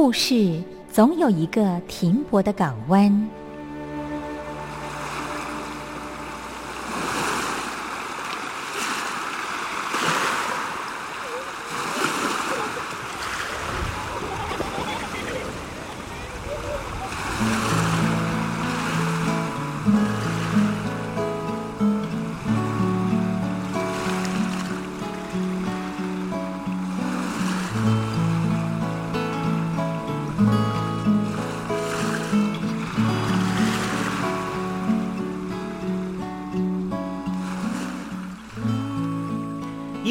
故事总有一个停泊的港湾。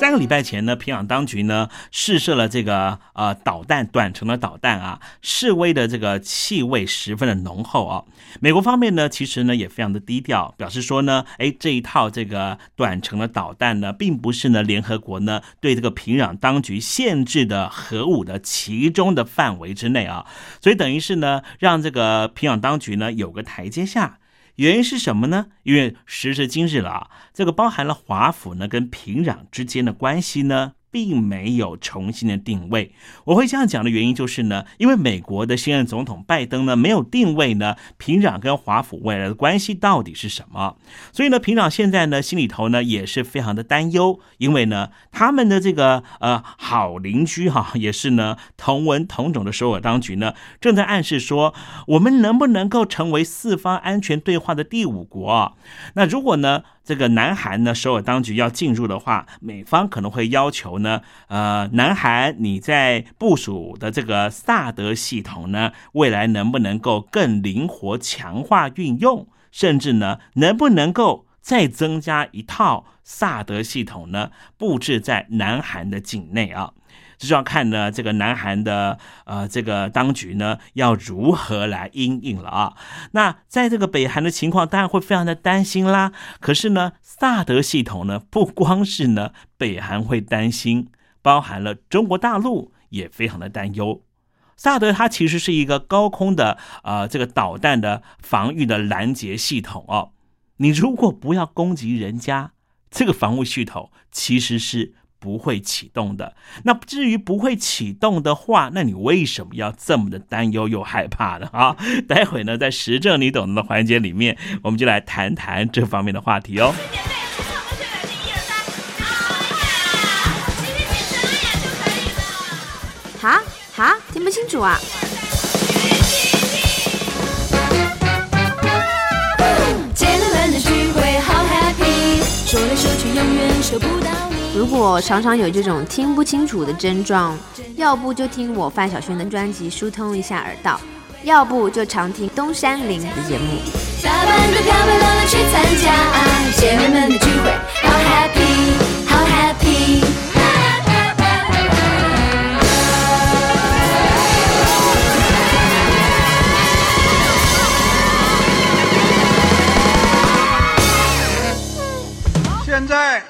三个礼拜前呢，平壤当局呢试射了这个呃导弹短程的导弹啊，示威的这个气味十分的浓厚啊。美国方面呢，其实呢也非常的低调，表示说呢，哎这一套这个短程的导弹呢，并不是呢联合国呢对这个平壤当局限制的核武的其中的范围之内啊，所以等于是呢让这个平壤当局呢有个台阶下。原因是什么呢？因为时至今日了啊，这个包含了华府呢跟平壤之间的关系呢。并没有重新的定位。我会这样讲的原因就是呢，因为美国的现任总统拜登呢没有定位呢平壤跟华府未来的关系到底是什么，所以呢平壤现在呢心里头呢也是非常的担忧，因为呢他们的这个呃好邻居哈也是呢同文同种的首尔当局呢正在暗示说，我们能不能够成为四方安全对话的第五国？那如果呢？这个南韩呢，首尔当局要进入的话，美方可能会要求呢，呃，南韩你在部署的这个萨德系统呢，未来能不能够更灵活强化运用，甚至呢，能不能够再增加一套萨德系统呢，布置在南韩的境内啊？这就要看呢，这个南韩的呃这个当局呢要如何来应应了啊？那在这个北韩的情况，当然会非常的担心啦。可是呢，萨德系统呢，不光是呢北韩会担心，包含了中国大陆也非常的担忧。萨德它其实是一个高空的呃这个导弹的防御的拦截系统哦。你如果不要攻击人家，这个防护系统其实是。不会启动的。那至于不会启动的话，那你为什么要这么的担忧又害怕呢？啊，待会呢，在实证你懂的环节里面，我们就来谈谈这方面的话题哦。哈哈，听不清楚啊！姐妹们的聚会好 happy，说来说去永远收不到。如果常常有这种听不清楚的症状，要不就听我范晓萱的专辑疏通一下耳道，要不就常听东山林的节目。打扮的漂漂亮亮去参加姐妹们的聚会，好 happy，好 happy。现在。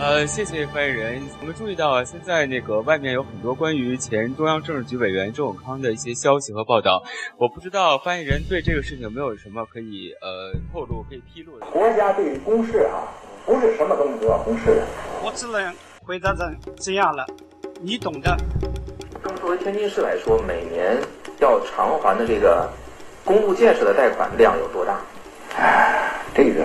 呃，谢谢发言人。我们注意到啊，现在那个外面有很多关于前中央政治局委员周永康的一些消息和报道。我不知道发言人对这个事情有没有什么可以呃透露、可以披露的。国家对于公示啊，不是什么东西都要公示的。我只能回答成这样了，你懂的。作为天津市来说，每年要偿还的这个公路建设的贷款量有多大？哎，这个。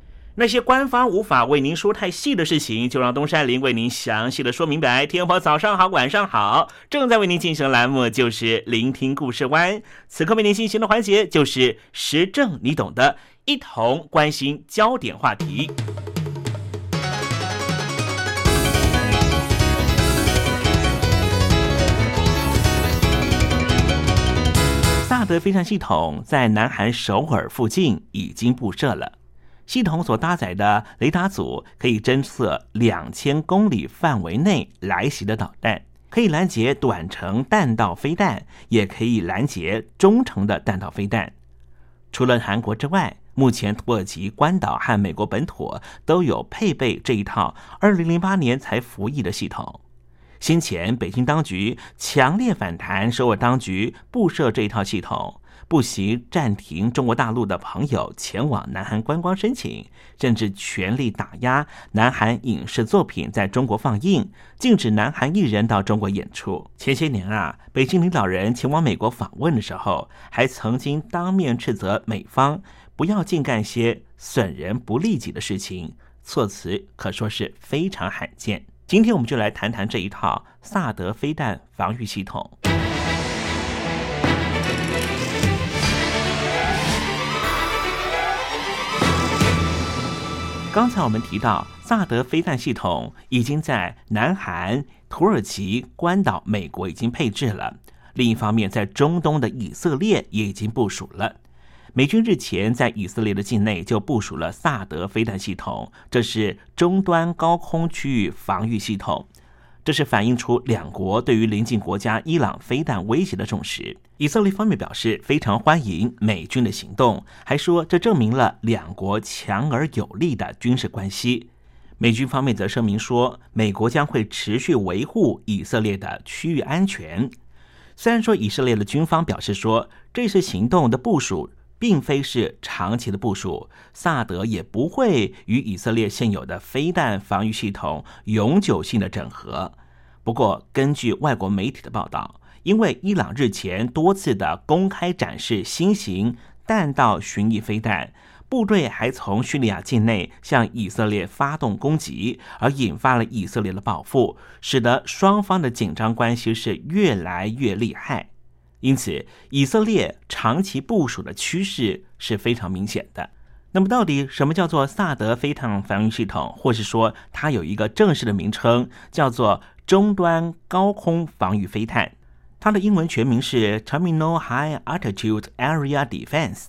那些官方无法为您说太细的事情，就让东山林为您详细的说明白。天婆早上好，晚上好，正在为您进行的栏目就是聆听故事湾。此刻为您进行的环节就是时政，你懂的，一同关心焦点话题。萨德飞弹系统在南韩首尔附近已经布设了。系统所搭载的雷达组可以侦测两千公里范围内来袭的导弹，可以拦截短程弹道飞弹，也可以拦截中程的弹道飞弹。除了韩国之外，目前土耳其、关岛和美国本土都有配备这一套二零零八年才服役的系统。先前北京当局强烈反弹首尔当局布设这一套系统。不惜暂停中国大陆的朋友前往南韩观光申请，甚至全力打压南韩影视作品在中国放映，禁止南韩艺人到中国演出。前些年啊，北京领导人前往美国访问的时候，还曾经当面斥责美方不要净干些损人不利己的事情，措辞可说是非常罕见。今天我们就来谈谈这一套萨德飞弹防御系统。刚才我们提到，萨德飞弹系统已经在南韩、土耳其、关岛、美国已经配置了。另一方面，在中东的以色列也已经部署了。美军日前在以色列的境内就部署了萨德飞弹系统，这是终端高空区域防御系统。这是反映出两国对于邻近国家伊朗飞弹威胁的重视。以色列方面表示非常欢迎美军的行动，还说这证明了两国强而有力的军事关系。美军方面则声明说，美国将会持续维护以色列的区域安全。虽然说以色列的军方表示说，这次行动的部署。并非是长期的部署，萨德也不会与以色列现有的飞弹防御系统永久性的整合。不过，根据外国媒体的报道，因为伊朗日前多次的公开展示新型弹道巡弋飞弹，部队还从叙利亚境内向以色列发动攻击，而引发了以色列的报复，使得双方的紧张关系是越来越厉害。因此，以色列长期部署的趋势是非常明显的。那么，到底什么叫做萨德飞弹防御系统，或是说它有一个正式的名称，叫做终端高空防御飞弹？它的英文全名是 Terminal High Altitude Area Defense，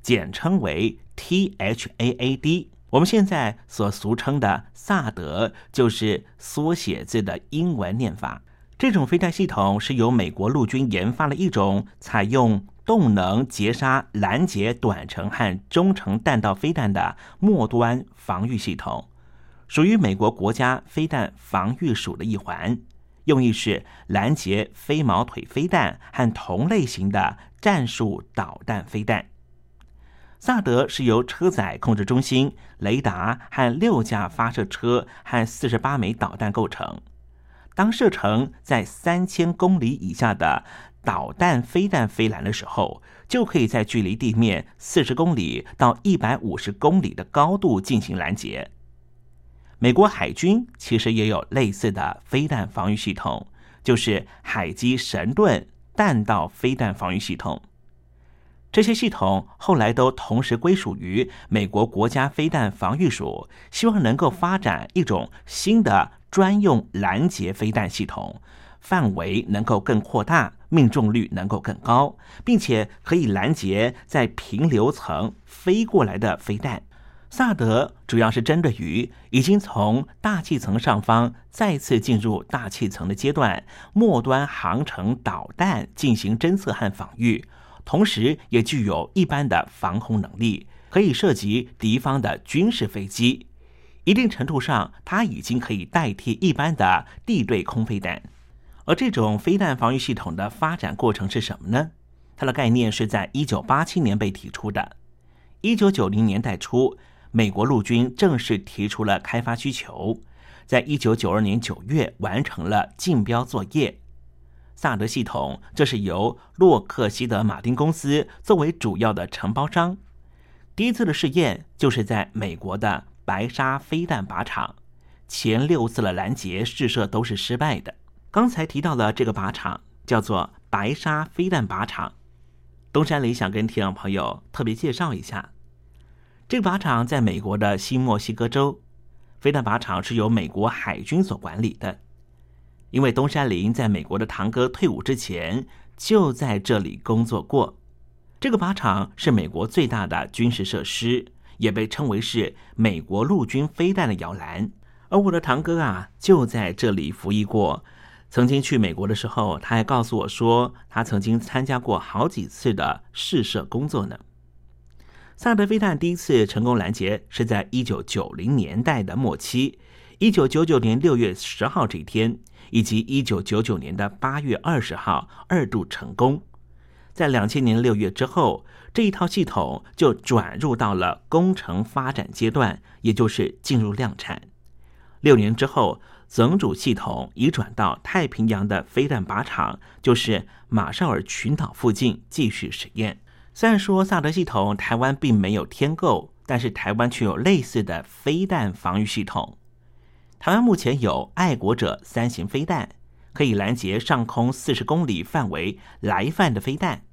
简称为 THAAD。我们现在所俗称的萨德，就是缩写字的英文念法。这种飞弹系统是由美国陆军研发了一种采用动能截杀、拦截短程和中程弹道飞弹的末端防御系统，属于美国国家飞弹防御署的一环，用意是拦截飞毛腿飞弹和同类型的战术导弹飞弹。萨德是由车载控制中心、雷达和六架发射车和四十八枚导弹构成。当射程在三千公里以下的导弹飞弹飞来的时候，就可以在距离地面四十公里到一百五十公里的高度进行拦截。美国海军其实也有类似的飞弹防御系统，就是海基神盾弹道飞弹防御系统。这些系统后来都同时归属于美国国家飞弹防御署，希望能够发展一种新的。专用拦截飞弹系统，范围能够更扩大，命中率能够更高，并且可以拦截在平流层飞过来的飞弹。萨德主要是针对于已经从大气层上方再次进入大气层的阶段，末端航程导弹进行侦测和防御，同时也具有一般的防空能力，可以涉及敌方的军事飞机。一定程度上，它已经可以代替一般的地对空飞弹。而这种飞弹防御系统的发展过程是什么呢？它的概念是在一九八七年被提出的。一九九零年代初，美国陆军正式提出了开发需求，在一九九二年九月完成了竞标作业。萨德系统，这是由洛克希德马丁公司作为主要的承包商。第一次的试验就是在美国的白沙飞弹靶场，前六次的拦截试射都是失败的。刚才提到了这个靶场叫做白沙飞弹靶场，东山里想跟听众朋友特别介绍一下，这个靶场在美国的新墨西哥州，飞弹靶场是由美国海军所管理的。因为东山林在美国的堂哥退伍之前就在这里工作过，这个靶场是美国最大的军事设施，也被称为是美国陆军飞弹的摇篮。而我的堂哥啊，就在这里服役过。曾经去美国的时候，他还告诉我说，他曾经参加过好几次的试射工作呢。萨德飞弹第一次成功拦截是在一九九零年代的末期，一九九九年六月十号这一天。以及一九九九年的八月二十号二度成功，在两千年六月之后，这一套系统就转入到了工程发展阶段，也就是进入量产。六年之后，整组系统移转到太平洋的飞弹靶场，就是马绍尔群岛附近继续实验。虽然说萨德系统台湾并没有添购，但是台湾却有类似的飞弹防御系统。台湾目前有爱国者三型飞弹，可以拦截上空四十公里范围来犯的飞弹，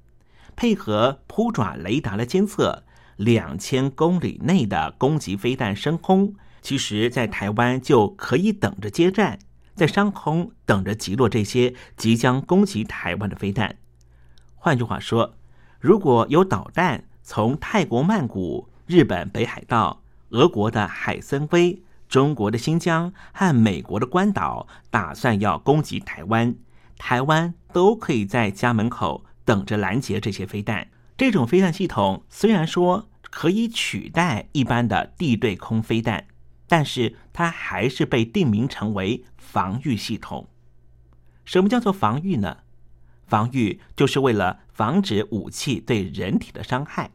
配合扑爪雷达的监测，两千公里内的攻击飞弹升空，其实在台湾就可以等着接战，在上空等着击落这些即将攻击台湾的飞弹。换句话说，如果有导弹从泰国曼谷、日本北海道、俄国的海参崴。中国的新疆和美国的关岛打算要攻击台湾，台湾都可以在家门口等着拦截这些飞弹。这种飞弹系统虽然说可以取代一般的地对空飞弹，但是它还是被定名成为防御系统。什么叫做防御呢？防御就是为了防止武器对人体的伤害。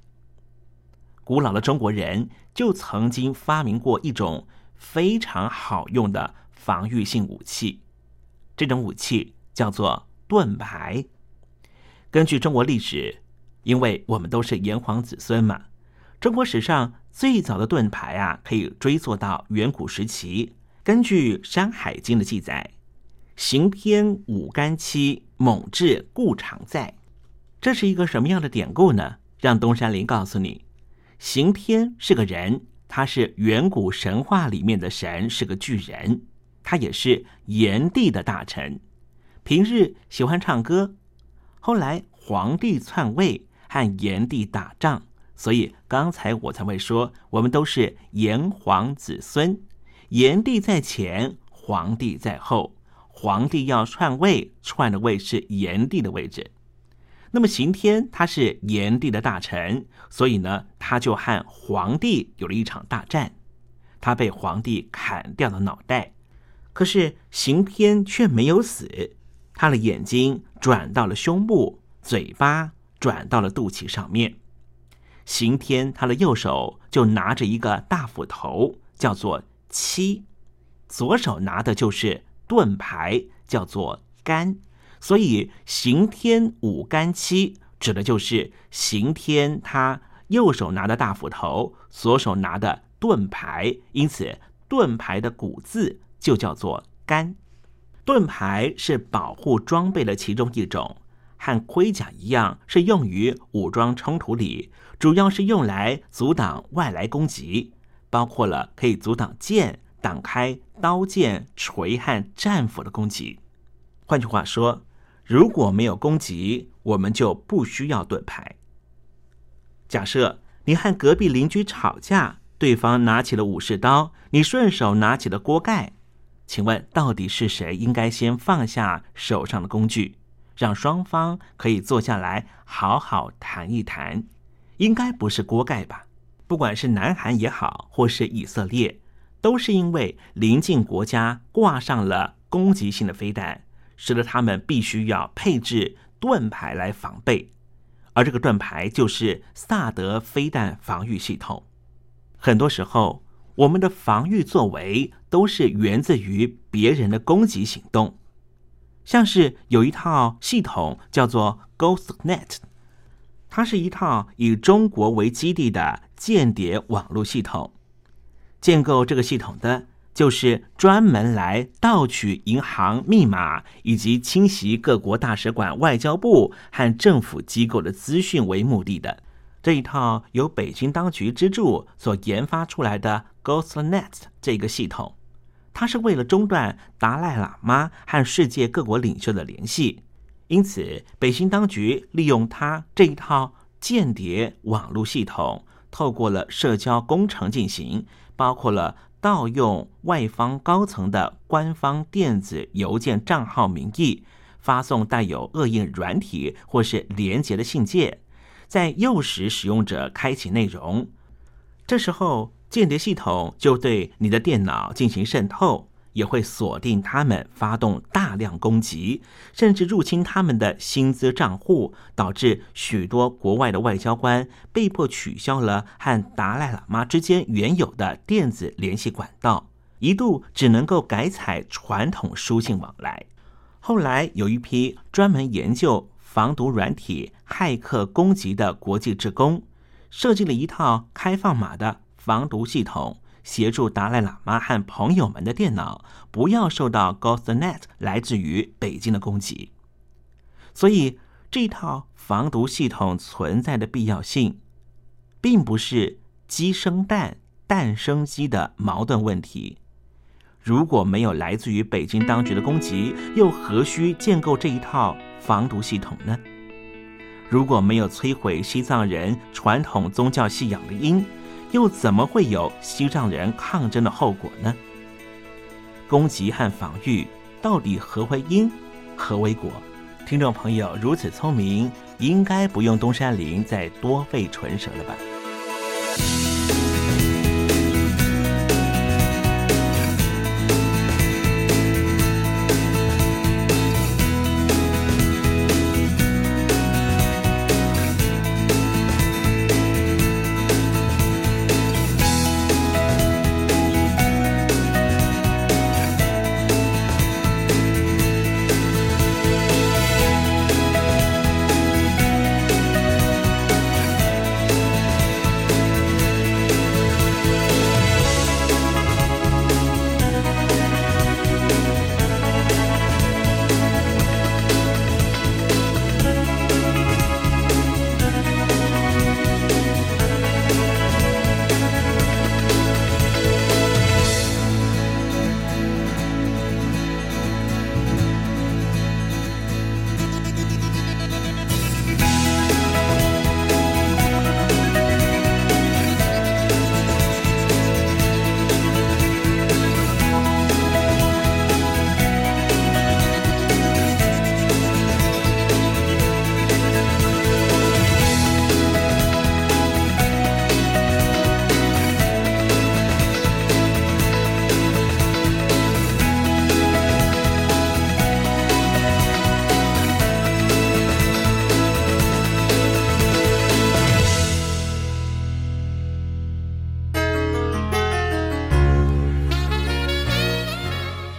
古老的中国人就曾经发明过一种。非常好用的防御性武器，这种武器叫做盾牌。根据中国历史，因为我们都是炎黄子孙嘛，中国史上最早的盾牌啊，可以追溯到远古时期。根据《山海经》的记载，“行天五干七，猛志故常在”，这是一个什么样的典故呢？让东山林告诉你，行天是个人。他是远古神话里面的神，是个巨人。他也是炎帝的大臣，平日喜欢唱歌。后来皇帝篡位，和炎帝打仗，所以刚才我才会说，我们都是炎黄子孙。炎帝在前，皇帝在后。皇帝要篡位，篡的位是炎帝的位置。那么刑天他是炎帝的大臣，所以呢，他就和皇帝有了一场大战，他被皇帝砍掉了脑袋，可是刑天却没有死，他的眼睛转到了胸部，嘴巴转到了肚脐上面。刑天他的右手就拿着一个大斧头，叫做七，左手拿的就是盾牌，叫做杆。所以刑天五干七指的就是刑天他右手拿的大斧头，左手拿的盾牌，因此盾牌的古字就叫做干。盾牌是保护装备的其中一种，和盔甲一样，是用于武装冲突里，主要是用来阻挡外来攻击，包括了可以阻挡剑、挡开刀剑、锤和战斧的攻击。换句话说。如果没有攻击，我们就不需要盾牌。假设你和隔壁邻居吵架，对方拿起了武士刀，你顺手拿起了锅盖，请问到底是谁应该先放下手上的工具，让双方可以坐下来好好谈一谈？应该不是锅盖吧？不管是南韩也好，或是以色列，都是因为邻近国家挂上了攻击性的飞弹。使得他们必须要配置盾牌来防备，而这个盾牌就是萨德飞弹防御系统。很多时候，我们的防御作为都是源自于别人的攻击行动，像是有一套系统叫做 GhostNet，它是一套以中国为基地的间谍网络系统。建构这个系统的就是专门来盗取银行密码以及侵袭各国大使馆、外交部和政府机构的资讯为目的的。这一套由北京当局资助所研发出来的 GhostNet 这个系统，它是为了中断达赖喇嘛和世界各国领袖的联系，因此北京当局利用它这一套间谍网络系统，透过了社交工程进行，包括了盗用外方高层的官方电子邮件账号名义，发送带有恶意软体或是连接的信件。在诱使使用者开启内容，这时候间谍系统就对你的电脑进行渗透，也会锁定他们，发动大量攻击，甚至入侵他们的薪资账户，导致许多国外的外交官被迫取消了和达赖喇嘛之间原有的电子联系管道，一度只能够改采传统书信往来。后来有一批专门研究。防毒软体骇客攻击的国际职工设计了一套开放码的防毒系统，协助达赖喇嘛和朋友们的电脑不要受到 GhostNet 来自于北京的攻击。所以，这套防毒系统存在的必要性，并不是鸡生蛋，蛋生鸡的矛盾问题。如果没有来自于北京当局的攻击，又何须建构这一套？防毒系统呢？如果没有摧毁西藏人传统宗教信仰的因，又怎么会有西藏人抗争的后果呢？攻击和防御到底何为因，何为果？听众朋友如此聪明，应该不用东山林再多费唇舌了吧？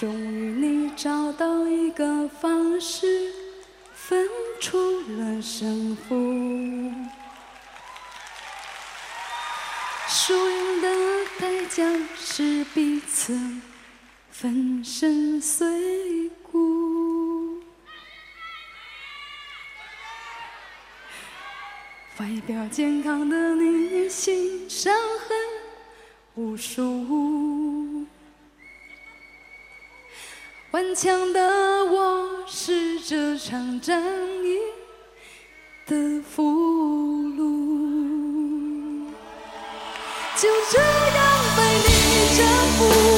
终于，你找到一个方式，分出了胜负。输赢的代价是彼此粉身碎骨。外表健康的你，心伤痕无数。顽强的我是这场战役的俘虏。就这样被你征服。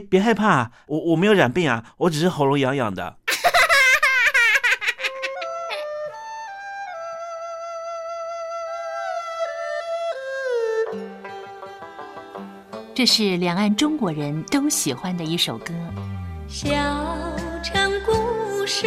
别害怕，我我没有染病啊，我只是喉咙痒痒的。这是两岸中国人都喜欢的一首歌。小城故事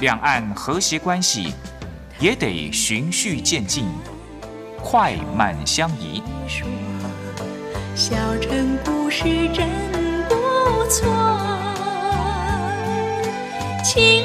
两岸和谐关系也得循序渐进，快慢相宜。小城故事真不错，亲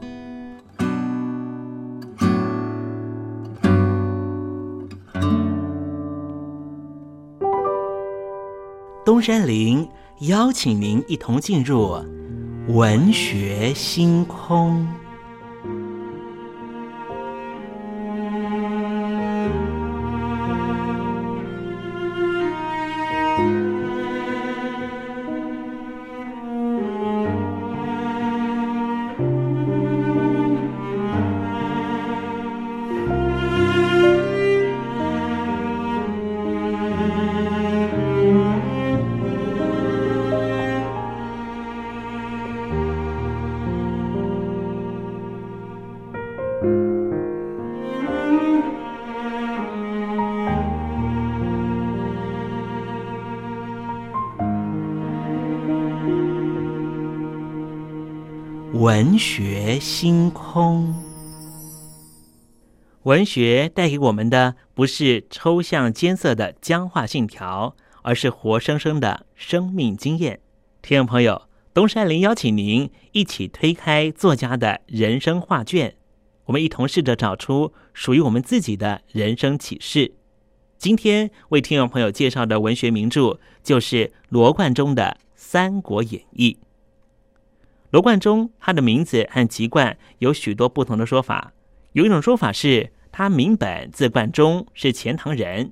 山林邀请您一同进入文学星空。文学星空，文学带给我们的不是抽象艰涩的僵化信条，而是活生生的生命经验。听众朋友，东山林邀请您一起推开作家的人生画卷，我们一同试着找出属于我们自己的人生启示。今天为听众朋友介绍的文学名著就是罗贯中的《三国演义》。罗贯中，他的名字和籍贯有许多不同的说法。有一种说法是他名本字贯中，是钱塘人；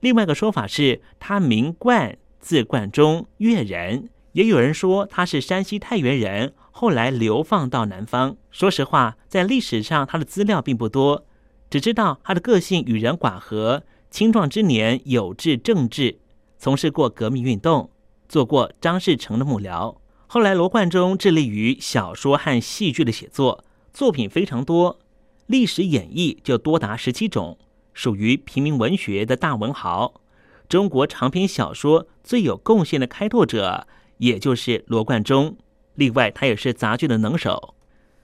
另外一个说法是他名贯字贯中，越人。也有人说他是山西太原人，后来流放到南方。说实话，在历史上他的资料并不多，只知道他的个性与人寡合，青壮之年有志政治，从事过革命运动，做过张士诚的幕僚。后来，罗贯中致力于小说和戏剧的写作，作品非常多，历史演义就多达十七种，属于平民文学的大文豪。中国长篇小说最有贡献的开拓者，也就是罗贯中。另外，他也是杂剧的能手。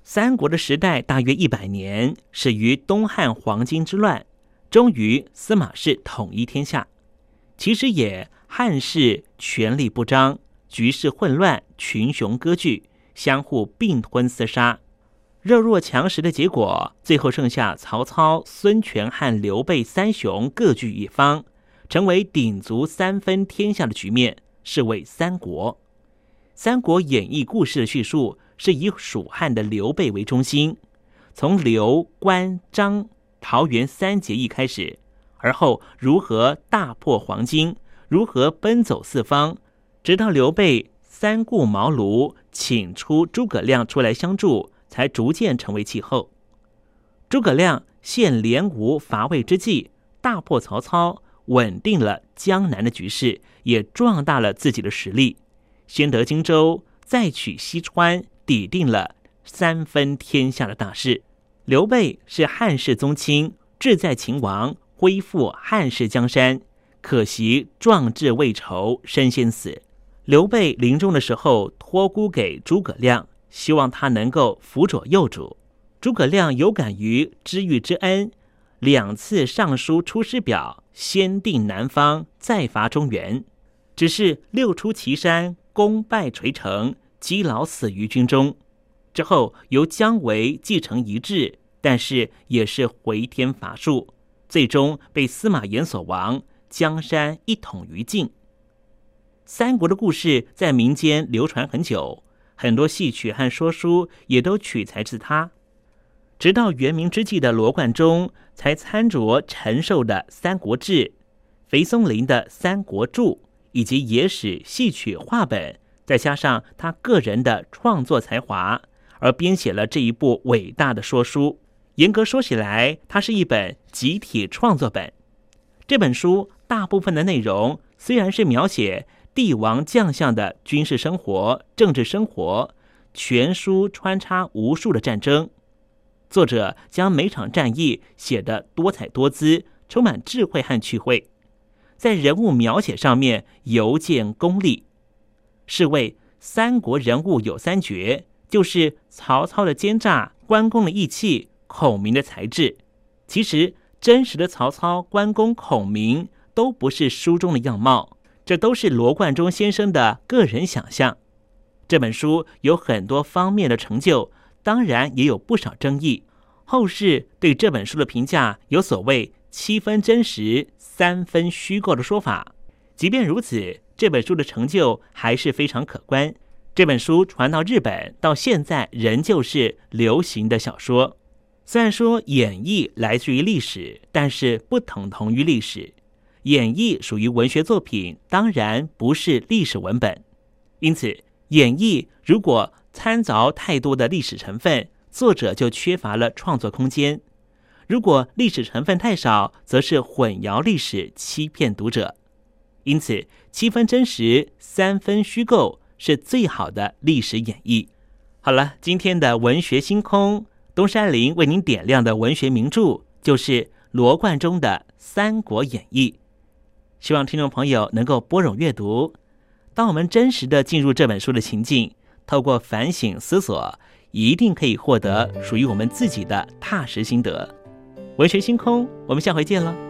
三国的时代大约一百年，始于东汉黄巾之乱，终于司马氏统一天下。其实也汉室权力不彰。局势混乱，群雄割据，相互并吞厮杀，弱肉强食的结果，最后剩下曹操、孙权和刘备三雄各据一方，成为鼎足三分天下的局面，是为三国。《三国演义》故事的叙述是以蜀汉的刘备为中心，从刘、关、张、桃园三结义开始，而后如何大破黄巾，如何奔走四方。直到刘备三顾茅庐，请出诸葛亮出来相助，才逐渐成为气候。诸葛亮献连吴伐魏之计，大破曹操，稳定了江南的局势，也壮大了自己的实力。先得荆州，再取西川，抵定了三分天下的大事。刘备是汉室宗亲，志在秦王，恢复汉室江山。可惜壮志未酬，身先死。刘备临终的时候托孤给诸葛亮，希望他能够辅佐幼主。诸葛亮有感于知遇之恩，两次上书出师表，先定南方，再伐中原。只是六出祁山，功败垂成，积劳死于军中。之后由姜维继承遗志，但是也是回天乏术，最终被司马炎所亡，江山一统于尽。三国的故事在民间流传很久，很多戏曲和说书也都取材自他。直到元明之际的罗贯中，才参酌陈寿的《三国志》，裴松龄的《三国注》，以及野史、戏曲、话本，再加上他个人的创作才华，而编写了这一部伟大的说书。严格说起来，它是一本集体创作本。这本书大部分的内容虽然是描写帝王将相的军事生活、政治生活，全书穿插无数的战争。作者将每场战役写得多彩多姿，充满智慧和趣味，在人物描写上面尤见功力。是谓三国人物有三绝，就是曹操的奸诈、关公的义气、孔明的才智。其实真实的曹操、关公、孔明都不是书中的样貌，这都是罗贯中先生的个人想象。这本书有很多方面的成就。当然也有不少争议，后世对这本书的评价有所谓七分真实、三分虚构的说法。即便如此，这本书的成就还是非常可观。这本书传到日本，到现在仍旧是流行的小说。虽然说演绎来自于历史，但是不等同于历史。演绎属于文学作品，当然不是历史文本。因此，演绎如果掺杂太多的历史成分，作者就缺乏了创作空间；如果历史成分太少，则是混淆历史，欺骗读者。因此，七分真实，三分虚构，是最好的历史演绎。好了，今天的文学星空，东山林为您点亮的文学名著，就是罗贯中的《三国演义》。希望听众朋友能够拨冗阅读。当我们真实的进入这本书的情境。透过反省思索，一定可以获得属于我们自己的踏实心得。文学星空，我们下回见了。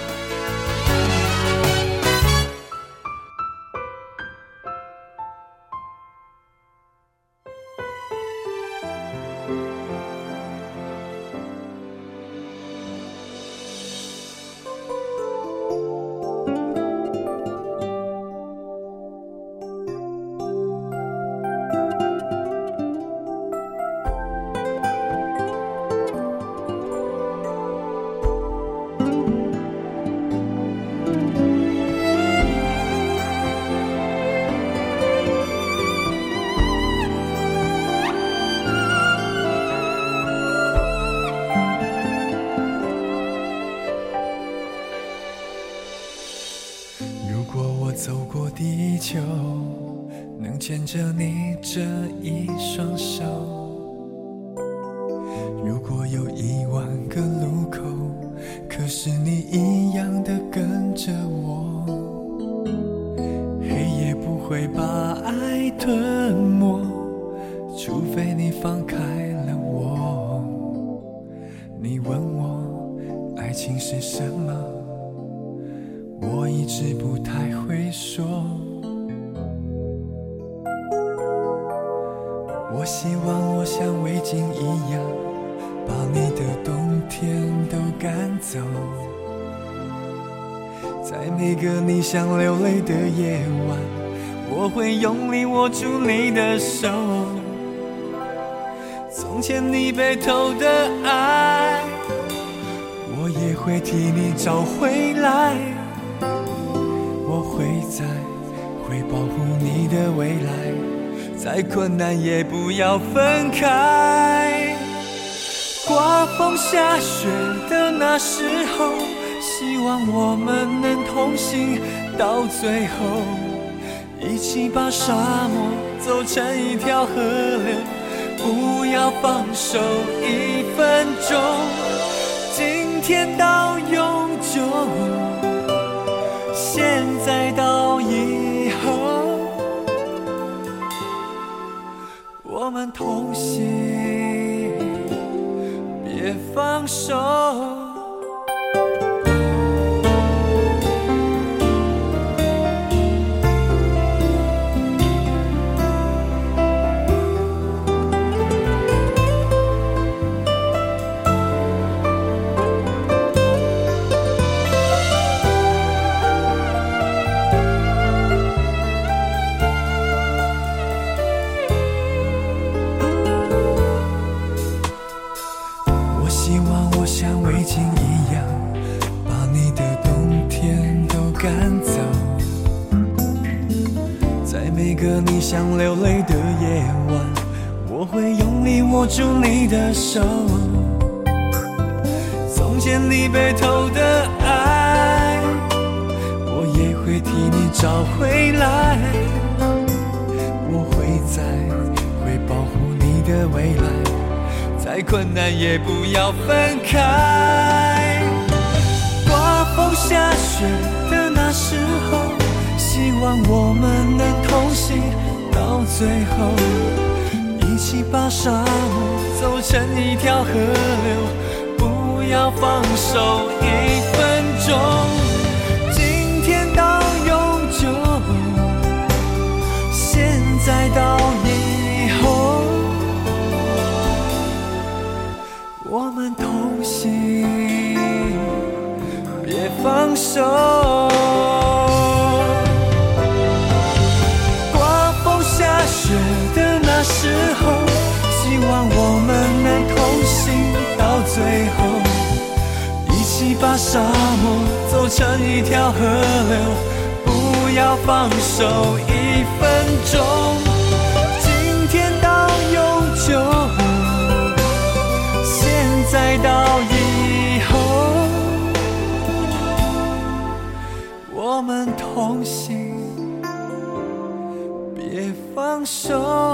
握住你的手。从前你被偷的爱，我也会替你找回来。我会在，会保护你的未来，再困难也不要分开。刮风下雪的那时候，希望我们能同行到最后，一起把沙漠走成一条河流，不要放手一分钟，今天到永久。现在到以后，我们同行，别放手。想流泪的夜晚，我会用力握住你的手。从前你被偷的爱，我也会替你找回来。我会在，会保护你的未来。再困难也不要分开。刮风下雪的那时候，希望我们能同行到最后，一起把沙漠走成一条河流，不要放手一分钟。今天到永久，现在到以后。我们同行，别放手。沙漠走成一条河流，不要放手一分钟。今天到永久。现在到以后，我们同行，别放手。